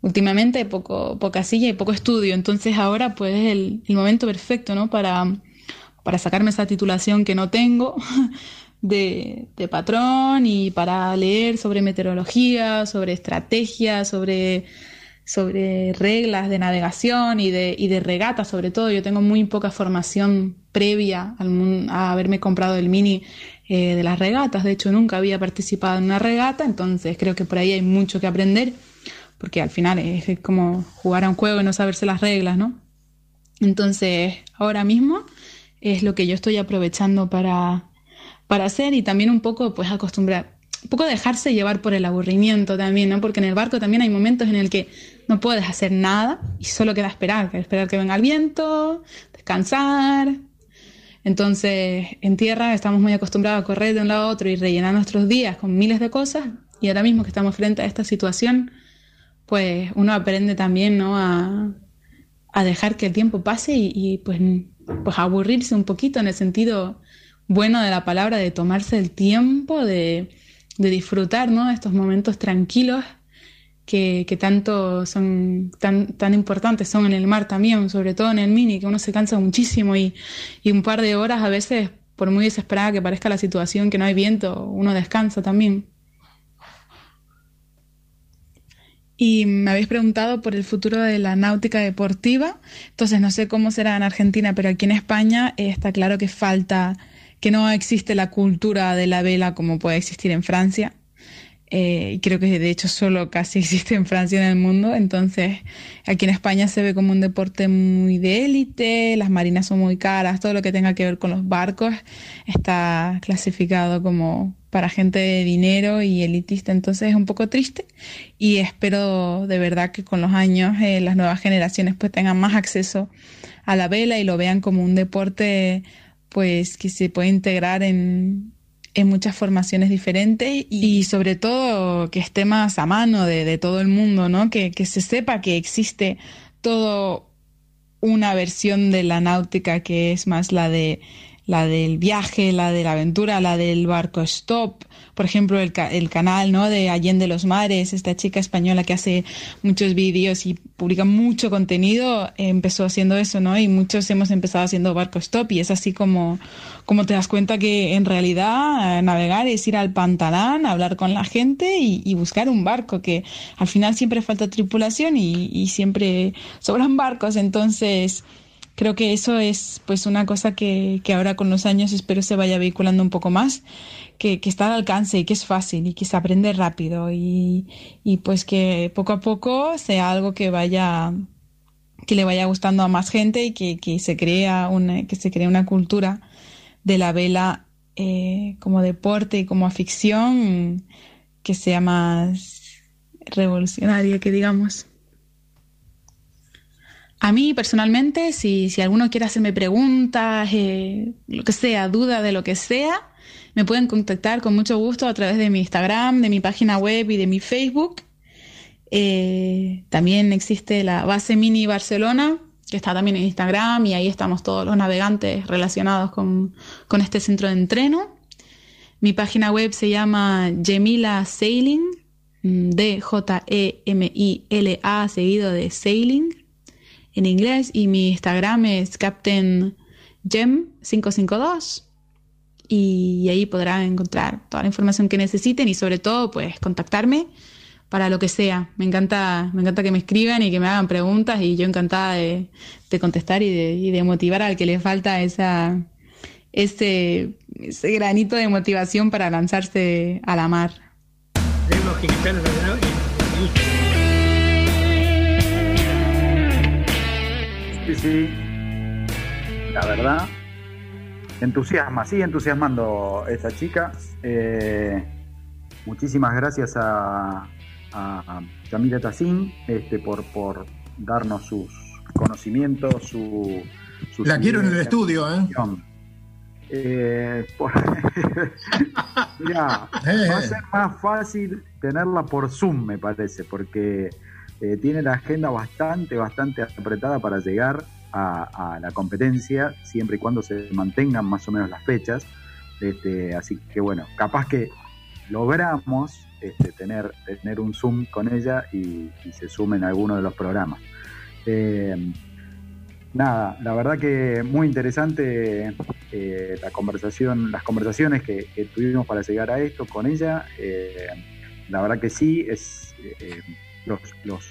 Speaker 9: últimamente poco, poca silla y poco estudio. Entonces ahora pues es el, el momento perfecto, ¿no? Para, para sacarme esa titulación que no tengo de, patrón y para leer sobre meteorología, sobre estrategia, sobre, sobre reglas de navegación y de, y de regata sobre todo. Yo tengo muy poca formación previa a haberme comprado el mini eh, de las regatas. De hecho, nunca había participado en una regata, entonces creo que por ahí hay mucho que aprender, porque al final es, es como jugar a un juego y no saberse las reglas, ¿no? Entonces, ahora mismo es lo que yo estoy aprovechando para, para hacer y también un poco pues acostumbrar, un poco dejarse llevar por el aburrimiento también, ¿no? Porque en el barco también hay momentos en el que no puedes hacer nada y solo queda esperar, esperar que venga el viento, descansar. Entonces, en tierra estamos muy acostumbrados a correr de un lado a otro y rellenar nuestros días con miles de cosas y ahora mismo que estamos frente a esta situación, pues uno aprende también, ¿no? A, a dejar que el tiempo pase y, y pues, pues aburrirse un poquito en el sentido bueno de la palabra, de tomarse el tiempo, de, disfrutar ¿no? estos momentos tranquilos que, tanto son tan, tan importantes son en el mar también, sobre todo en el mini, que uno se cansa muchísimo y, y un par de horas a veces, por muy desesperada que parezca la situación, que no hay viento, uno descansa también. Y me habéis preguntado por el futuro de la náutica deportiva. Entonces, no sé cómo será en Argentina, pero aquí en España está claro que falta que no existe la cultura de la vela como puede existir en Francia. Eh, y creo que de hecho solo casi existe en Francia en el mundo. Entonces, aquí en España se ve como un deporte muy de élite, las marinas son muy caras, todo lo que tenga que ver con los barcos está clasificado como para gente de dinero y elitista. Entonces es un poco triste y espero de verdad que con los años eh, las nuevas generaciones pues tengan más acceso a la vela y lo vean como un deporte pues que se puede integrar en, muchas formaciones diferentes y sobre todo que esté más a mano de, todo el mundo, ¿no? Que, que, se sepa que existe todo una versión de la náutica que es más la de la del viaje, la de la aventura, la del barco stop, por ejemplo, el, el canal ¿no? de Allende los Mares, esta chica española que hace muchos vídeos y publica mucho contenido, empezó haciendo eso, ¿no? Y muchos hemos empezado haciendo barco stop y es así como, como te das cuenta que en realidad eh, navegar es ir al pantalán, hablar con la gente y, buscar un barco, que al final siempre falta tripulación y siempre sobran barcos, entonces creo que eso es pues una cosa que, que, ahora con los años espero se vaya vehiculando un poco más, que, que, está al alcance y que es fácil y que se aprende rápido y, y pues que poco a poco sea algo que vaya que le vaya gustando a más gente y que, que se crea una que se cree una cultura de la vela eh, como deporte y como afición que sea más revolucionaria que digamos a mí personalmente, si, si alguno quiere hacerme preguntas, eh, lo que sea, duda de lo que sea, me pueden contactar con mucho gusto a través de mi Instagram, de mi página web y de mi Facebook. Eh, también existe la base Mini Barcelona, que está también en Instagram y ahí estamos todos los navegantes relacionados con, con este centro de entreno. Mi página web se llama Gemila Sailing, mm, D-J-E-M-I-L-A seguido de Sailing en inglés y mi Instagram es Captain Gem 552 y ahí podrán encontrar toda la información que necesiten y sobre todo pues contactarme para lo que sea. Me encanta, me encanta que me escriban y que me hagan preguntas y yo encantada de, contestar y de, de motivar al que le falta esa, ese, ese granito de motivación para lanzarse a la mar.
Speaker 4: Sí, sí. La verdad, entusiasma, sigue entusiasmando esta chica. Eh, muchísimas gracias a, a, Camila Tassin este, por, por darnos sus conocimientos, su,
Speaker 2: La quiero en el estudio, ¿eh?
Speaker 4: eh va a eh. ser más fácil tenerla por Zoom, me parece, porque eh, tiene la agenda bastante, bastante apretada para llegar a, la competencia, siempre y cuando se mantengan más o menos las fechas. Este, así que bueno, capaz que logramos este, tener, tener un Zoom con ella y, se sumen a alguno de los programas. Eh, nada, la verdad que muy interesante eh, la conversación, las conversaciones que, tuvimos para llegar a esto con ella. Eh, la verdad que sí, es los, los,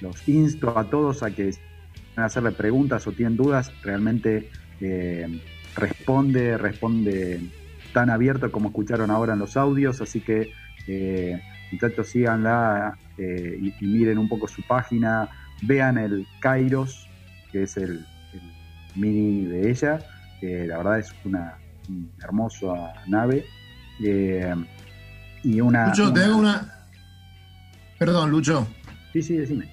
Speaker 4: los, insto a todos a que hacerle preguntas o tienen dudas, realmente responde, responde tan abierto como escucharon ahora en los audios, así que eh, muchachos síganla eh, y, miren un poco su página, vean el Kairos, que es el, mini de ella, la verdad es una, hermosa nave. Eh, y una.
Speaker 2: Una. Perdón, Lucho.
Speaker 4: Sí, sí, decime.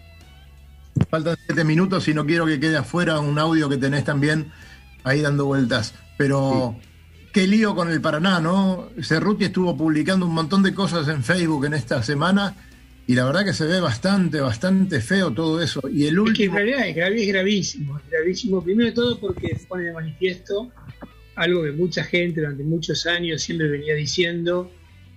Speaker 2: Faltan siete minutos y no quiero que quede afuera un audio que tenés también ahí dando vueltas. Pero qué lío con el Paraná, ¿no? Cerruti estuvo publicando un montón de cosas en Facebook en esta semana y la verdad que se ve bastante, bastante feo todo eso. Y el último...
Speaker 3: Es que en realidad es, gravísimo, es gravísimo. Primero de todo porque pone de manifiesto algo que mucha gente durante muchos años siempre venía diciendo,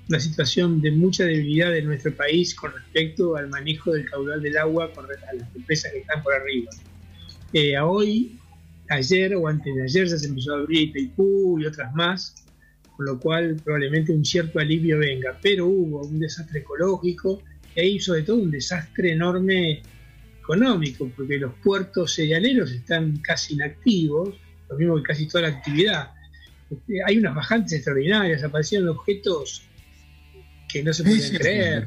Speaker 3: una situación de mucha debilidad de nuestro país con respecto al manejo del caudal del agua con a las empresas que están por arriba. Eh, a hoy ayer o antes de ayer ya se empezó a abrir Itaipú y otras más, con lo cual probablemente un cierto alivio venga, pero hubo un desastre ecológico y ahí sobre todo un desastre enorme económico, porque los puertos cerealeros están casi inactivos, lo mismo que casi toda la actividad. Este, hay unas bajantes extraordinarias, aparecieron objetos que no se pueden creer.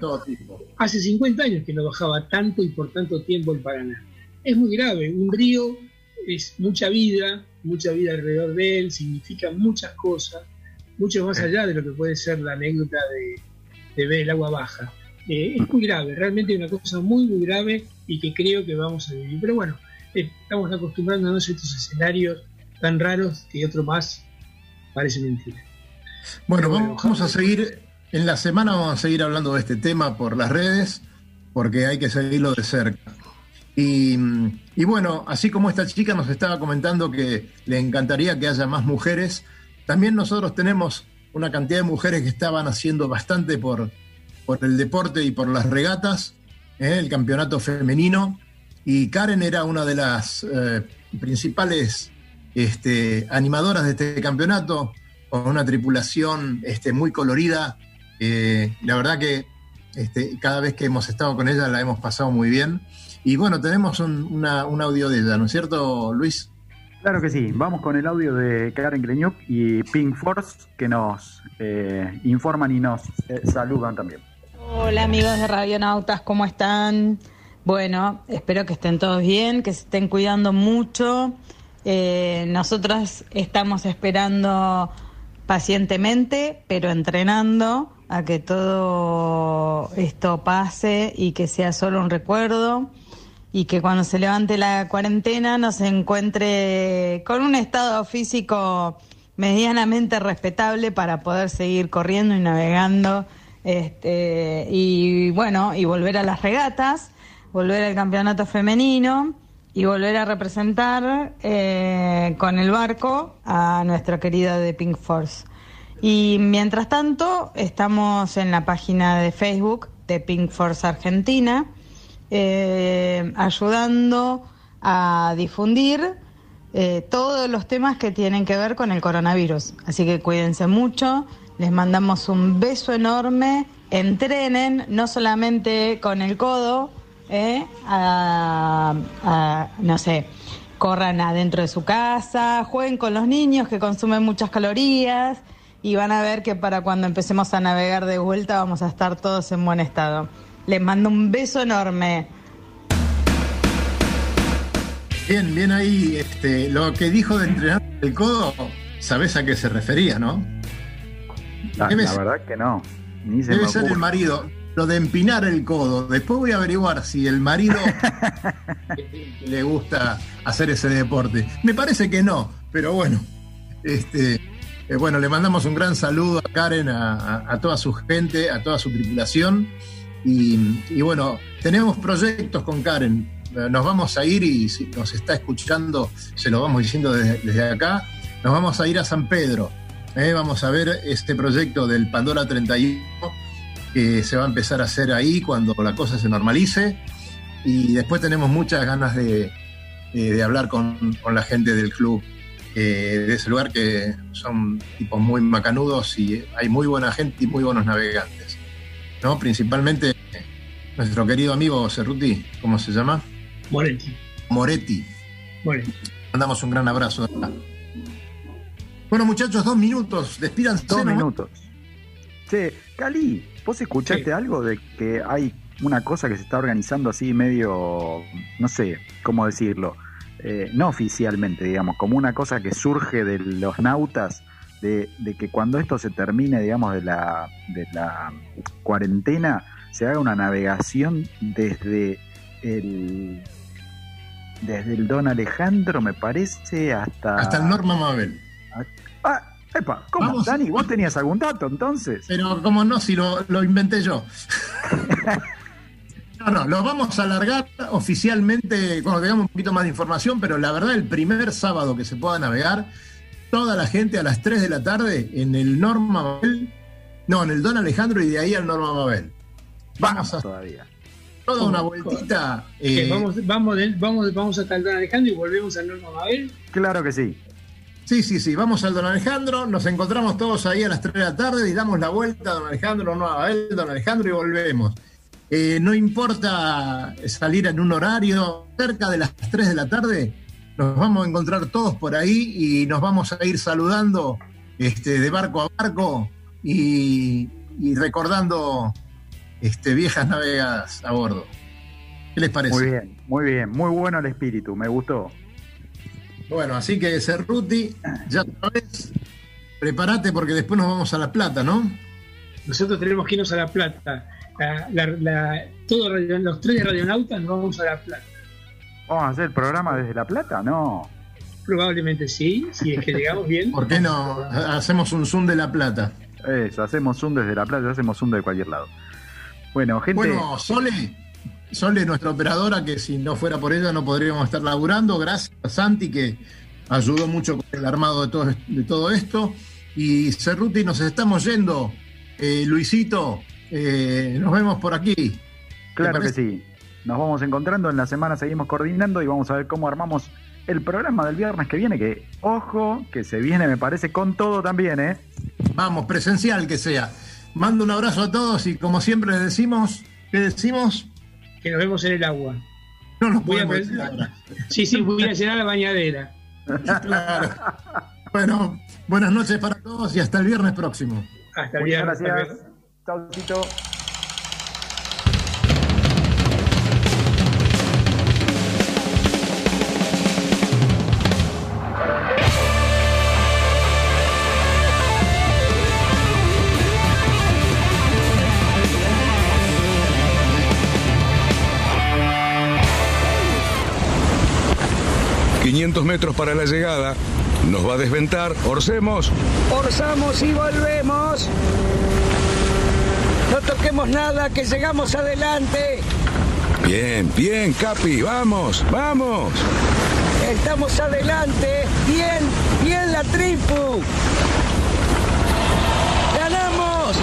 Speaker 3: Hace 50 años que no bajaba tanto y por tanto tiempo el Paraná. Es muy grave, un río es mucha vida, mucha vida alrededor de él, significa muchas cosas, mucho más allá de lo que puede ser la anécdota de, ver el agua baja. Eh, es muy grave, realmente es una cosa muy, muy grave y que creo que vamos a vivir. Pero bueno, eh, estamos acostumbrándonos a estos escenarios tan raros que otro más parece mentira.
Speaker 2: Bueno, vamos a seguir, en la semana vamos a seguir hablando de este tema por las redes, porque hay que seguirlo de cerca. Y, bueno, así como esta chica nos estaba comentando que le encantaría que haya más mujeres, también nosotros tenemos una cantidad de mujeres que estaban haciendo bastante por, el deporte y por las regatas, ¿eh? el campeonato femenino. Y Karen era una de las eh, principales este, animadoras de este campeonato, con una tripulación este, muy colorida. Eh, la verdad que este, cada vez que hemos estado con ella la hemos pasado muy bien. Y bueno, tenemos un, audio de ella, ¿no es cierto, Luis?
Speaker 4: Claro que sí, vamos con el audio de Karen Greñuk y Pink Force que nos eh, informan y nos eh, saludan también.
Speaker 10: Hola amigos de Radionautas, ¿cómo están? Bueno, espero que estén todos bien, que se estén cuidando mucho. Eh, nosotros estamos esperando pacientemente, pero entrenando a que todo esto pase y que sea solo un recuerdo y que cuando se levante la cuarentena nos encuentre con un estado físico medianamente respetable para poder seguir corriendo y navegando este, y bueno y volver a las regatas volver al campeonato femenino y volver a representar eh, con el barco a nuestra querida de Pink Force y mientras tanto estamos en la página de Facebook de Pink Force Argentina eh, ayudando a difundir eh, todos los temas que tienen que ver con el coronavirus. Así que cuídense mucho, les mandamos un beso enorme entrenen no solamente con el codo, ¿eh? a- a, no sé, corran adentro de su casa, jueguen con los niños que consumen muchas calorías y van a ver que para cuando empecemos a navegar de vuelta vamos a estar todos en buen estado. Les mando un beso enorme.
Speaker 2: Bien, bien ahí, este, lo que dijo de entrenar el codo, ¿sabés a qué se refería, no?
Speaker 4: La,
Speaker 2: Debe
Speaker 4: la
Speaker 2: ser-
Speaker 4: verdad que no. Ni se
Speaker 2: Debe
Speaker 4: me
Speaker 2: ser el marido. Lo de empinar el codo. Después voy a averiguar si el marido le gusta hacer ese deporte. Me parece que no, pero bueno. Este, eh, bueno, le mandamos un gran saludo a Karen, a, toda su gente, a toda su tripulación. Y, bueno, tenemos proyectos con Karen. Eh, Nos vamos a ir y si nos está escuchando, se lo vamos diciendo desde, desde acá. Nos vamos a ir a San Pedro. Eh, vamos a ver este proyecto del Pandora 31 que se va a empezar a hacer ahí cuando la cosa se normalice. Y después tenemos muchas ganas de, hablar con la gente del club eh, de ese lugar, que son tipos muy macanudos y hay muy buena gente y muy buenos navegantes. ¿no? Principalmente nuestro querido amigo Cerruti, ¿cómo se llama?
Speaker 3: Moretti.
Speaker 2: Moretti.
Speaker 3: Moretti.
Speaker 2: Mandamos un gran abrazo. Bueno, muchachos, dos minutos. Despídanse.
Speaker 4: Dos
Speaker 2: nomás.
Speaker 4: minutos. Che, Cali, ¿vos escuchaste algo de que hay una cosa que se está organizando así medio, no sé cómo decirlo, eh, no oficialmente, digamos, como una cosa que surge de los nautas, de, de que cuando esto se termine, digamos, de la, de la cuarentena, se haga una navegación desde el desde el Don Alejandro, me parece, hasta...
Speaker 2: Hasta el Norma Mabel.
Speaker 4: Ah, epa, ¿cómo?
Speaker 2: Vamos.
Speaker 4: Dani, ¿vos tenías algún dato entonces?
Speaker 2: Pero como no, si lo, lo inventé yo. No, no, lo vamos a alargar oficialmente cuando tengamos un poquito más de información, pero la verdad, el primer sábado que se pueda navegar, toda la gente a las 3 de la tarde en el Norma Mabel, no, en el Don Alejandro y de ahí al Norma Mabel. Vamos a
Speaker 4: todavía.
Speaker 2: toda una vueltita. Eh,
Speaker 3: vamos, vamos, vamos, vamos hasta el Don Alejandro y volvemos al Norma Mabel.
Speaker 4: Claro que sí.
Speaker 2: Sí, sí, sí, vamos al Don Alejandro, nos encontramos todos ahí a las 3 de la tarde y damos la vuelta a Don Alejandro, Nueva Babel, Don Alejandro y volvemos. Eh, no importa salir en un horario, cerca de las 3 de la tarde, nos vamos a encontrar todos por ahí y nos vamos a ir saludando este, de barco a barco y, y recordando este, viejas navegadas a bordo. ¿Qué les parece?
Speaker 4: Muy bien, muy bien, muy bueno el espíritu, me gustó.
Speaker 2: Bueno, así que Cerruti, ya sabes, prepárate porque después nos vamos a La Plata, ¿no?
Speaker 3: Nosotros tenemos que irnos a La Plata. La- la- la- todos radio- los tres de radionautas nos vamos a La Plata.
Speaker 4: ¿Vamos a hacer el programa desde La Plata? No.
Speaker 3: Probablemente sí, si es que llegamos bien.
Speaker 2: ¿Por qué no hacemos un Zoom de La Plata?
Speaker 4: Eso, hacemos Zoom desde La Plata, hacemos Zoom de cualquier lado. Bueno, gente.
Speaker 2: Bueno, Sole, Sole, nuestra operadora, que si no fuera por ella no podríamos estar laburando. Gracias a Santi, que ayudó mucho con el armado de todo, de todo esto. Y Cerruti, nos estamos yendo. Eh, Luisito, eh, nos vemos por aquí.
Speaker 4: claro que sí. Nos vamos encontrando, en la semana seguimos coordinando y vamos a ver cómo armamos el programa del viernes que viene, que, ojo, que se viene, me parece, con todo también, ¿eh?
Speaker 2: Vamos, presencial que sea. Mando un abrazo a todos y como siempre les decimos, ¿qué decimos?
Speaker 3: Que nos vemos en el agua.
Speaker 2: No nos
Speaker 3: Voy a
Speaker 2: decir ahora.
Speaker 3: Sí, sí, voy a llenar la bañadera.
Speaker 2: Claro. Bueno, buenas noches para todos y hasta el viernes próximo.
Speaker 3: Hasta el viernes.
Speaker 4: gracias.
Speaker 1: Bien. 500 metros para la llegada. Nos va a desventar. Orcemos.
Speaker 8: Orzamos y volvemos. No toquemos nada, que llegamos adelante.
Speaker 1: Bien, bien, Capi, vamos, vamos.
Speaker 8: Estamos adelante. Bien, bien la tripu. ¡Ganamos!